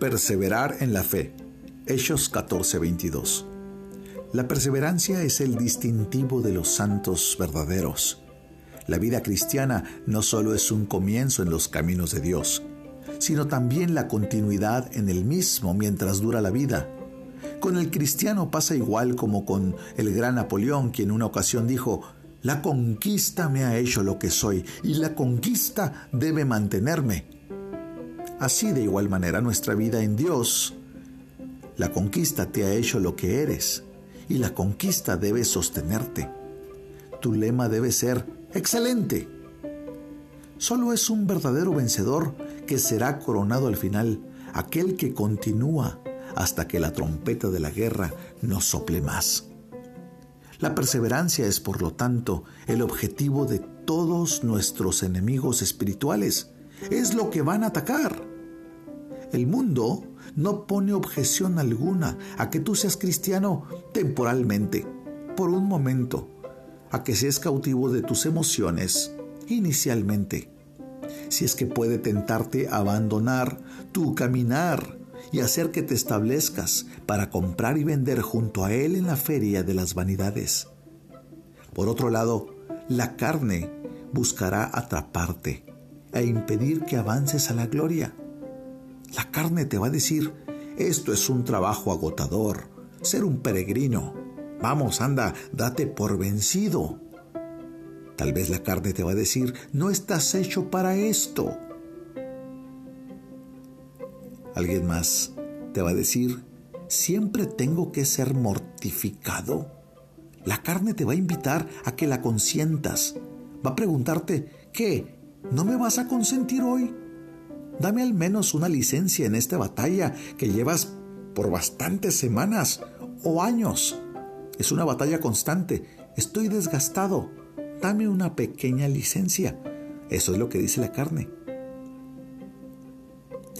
Perseverar en la fe. Hechos 14:22. La perseverancia es el distintivo de los santos verdaderos. La vida cristiana no solo es un comienzo en los caminos de Dios, sino también la continuidad en el mismo mientras dura la vida. Con el cristiano pasa igual como con el gran Napoleón, quien en una ocasión dijo, la conquista me ha hecho lo que soy y la conquista debe mantenerme. Así de igual manera nuestra vida en Dios. La conquista te ha hecho lo que eres y la conquista debe sostenerte. Tu lema debe ser excelente. Solo es un verdadero vencedor que será coronado al final, aquel que continúa hasta que la trompeta de la guerra no sople más. La perseverancia es, por lo tanto, el objetivo de todos nuestros enemigos espirituales. Es lo que van a atacar. El mundo no pone objeción alguna a que tú seas cristiano temporalmente, por un momento, a que seas cautivo de tus emociones inicialmente. Si es que puede tentarte abandonar tu caminar y hacer que te establezcas para comprar y vender junto a Él en la feria de las vanidades. Por otro lado, la carne buscará atraparte e impedir que avances a la gloria. La carne te va a decir, esto es un trabajo agotador, ser un peregrino. Vamos, anda, date por vencido. Tal vez la carne te va a decir, no estás hecho para esto. Alguien más te va a decir, siempre tengo que ser mortificado. La carne te va a invitar a que la consientas. Va a preguntarte, ¿qué? ¿No me vas a consentir hoy? Dame al menos una licencia en esta batalla que llevas por bastantes semanas o años. Es una batalla constante. Estoy desgastado. Dame una pequeña licencia. Eso es lo que dice la carne.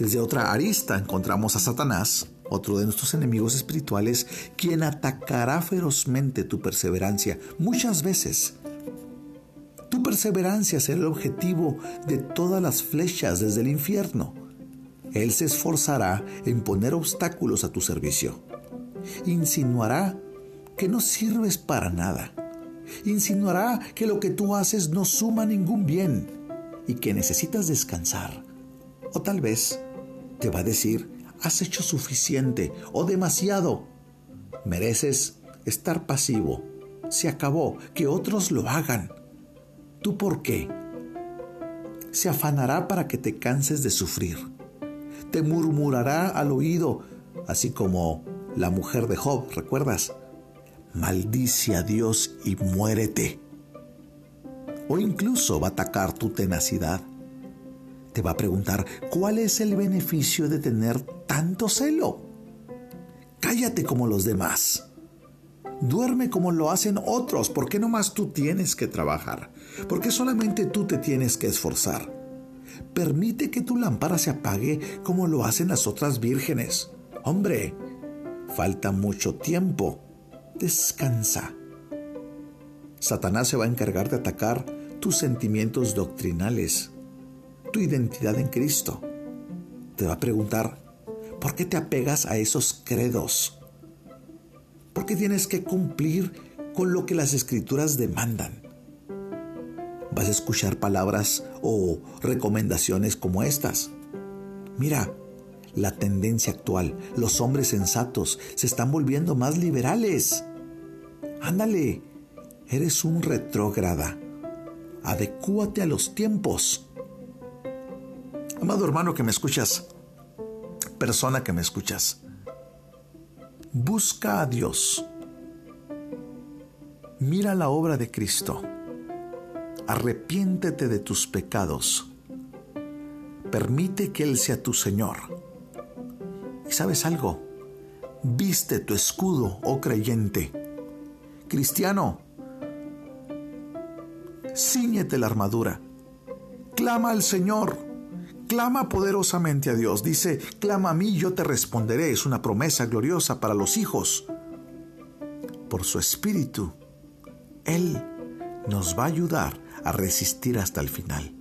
Desde otra arista encontramos a Satanás, otro de nuestros enemigos espirituales, quien atacará ferozmente tu perseverancia muchas veces tu perseverancia será el objetivo de todas las flechas desde el infierno. Él se esforzará en poner obstáculos a tu servicio. Insinuará que no sirves para nada. Insinuará que lo que tú haces no suma ningún bien y que necesitas descansar. O tal vez te va a decir, has hecho suficiente o demasiado. Mereces estar pasivo. Se acabó, que otros lo hagan. ¿Tú por qué? Se afanará para que te canses de sufrir. Te murmurará al oído, así como la mujer de Job, ¿recuerdas? Maldice a Dios y muérete. O incluso va a atacar tu tenacidad. Va a preguntar, ¿cuál es el beneficio de tener tanto celo? Cállate como los demás. Duerme como lo hacen otros. ¿Por qué no más tú tienes que trabajar? ¿Por qué solamente tú te tienes que esforzar? Permite que tu lámpara se apague como lo hacen las otras vírgenes. Hombre, falta mucho tiempo. Descansa. Satanás se va a encargar de atacar tus sentimientos doctrinales, tu identidad en Cristo. Te va a preguntar, ¿por qué te apegas a esos credos? porque tienes que cumplir con lo que las escrituras demandan. Vas a escuchar palabras o recomendaciones como estas. Mira, la tendencia actual, los hombres sensatos se están volviendo más liberales. Ándale, eres un retrógrada. Adecúate a los tiempos. Amado hermano que me escuchas, persona que me escuchas, Busca a Dios. Mira la obra de Cristo. Arrepiéntete de tus pecados. Permite que Él sea tu Señor. ¿Y sabes algo? Viste tu escudo, oh creyente. Cristiano, ciñete la armadura. Clama al Señor clama poderosamente a Dios. Dice, clama a mí, yo te responderé. Es una promesa gloriosa para los hijos. Por su espíritu, Él nos va a ayudar a resistir hasta el final.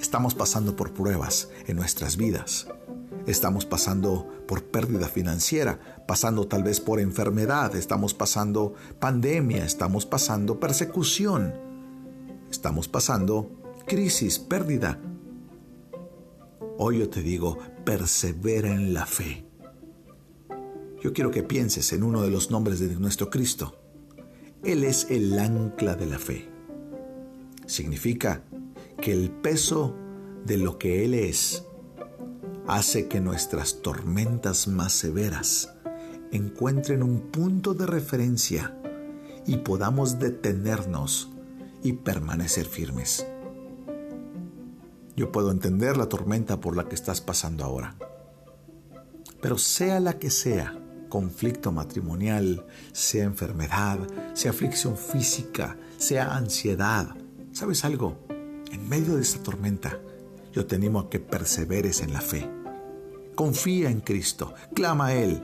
Estamos pasando por pruebas en nuestras vidas. Estamos pasando por pérdida financiera, pasando tal vez por enfermedad, estamos pasando pandemia, estamos pasando persecución, estamos pasando crisis, pérdida. Hoy yo te digo, persevera en la fe. Yo quiero que pienses en uno de los nombres de nuestro Cristo. Él es el ancla de la fe. Significa que el peso de lo que Él es hace que nuestras tormentas más severas encuentren un punto de referencia y podamos detenernos y permanecer firmes. Yo puedo entender la tormenta por la que estás pasando ahora, pero sea la que sea, conflicto matrimonial, sea enfermedad, sea aflicción física, sea ansiedad, ¿sabes algo? En medio de esta tormenta, yo te animo a que perseveres en la fe. Confía en Cristo, clama a Él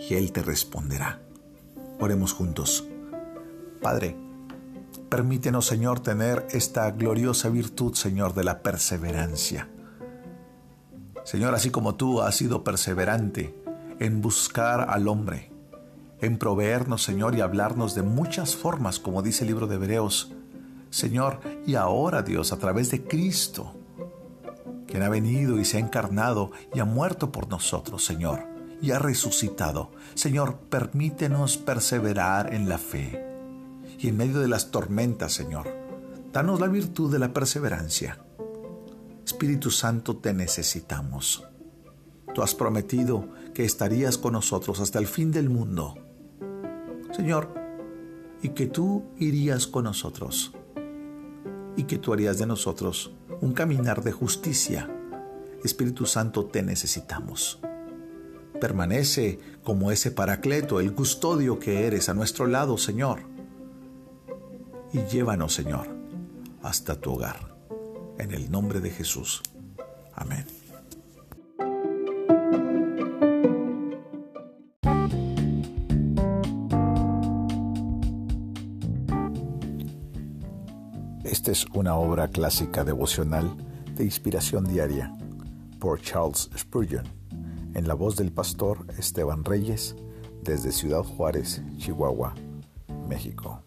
y Él te responderá. Oremos juntos. Padre, permítenos, Señor, tener esta gloriosa virtud, Señor, de la perseverancia. Señor, así como tú has sido perseverante en buscar al hombre, en proveernos, Señor, y hablarnos de muchas formas, como dice el libro de Hebreos, Señor, y ahora Dios, a través de Cristo, quien ha venido y se ha encarnado y ha muerto por nosotros, Señor, y ha resucitado. Señor, permítenos perseverar en la fe. Y en medio de las tormentas, Señor, danos la virtud de la perseverancia. Espíritu Santo, te necesitamos. Tú has prometido que estarías con nosotros hasta el fin del mundo. Señor, y que tú irías con nosotros y que tú harías de nosotros un caminar de justicia. Espíritu Santo, te necesitamos. Permanece como ese paracleto, el custodio que eres a nuestro lado, Señor. Y llévanos, Señor, hasta tu hogar. En el nombre de Jesús. Amén. Esta es una obra clásica devocional de inspiración diaria por Charles Spurgeon, en la voz del pastor Esteban Reyes, desde Ciudad Juárez, Chihuahua, México.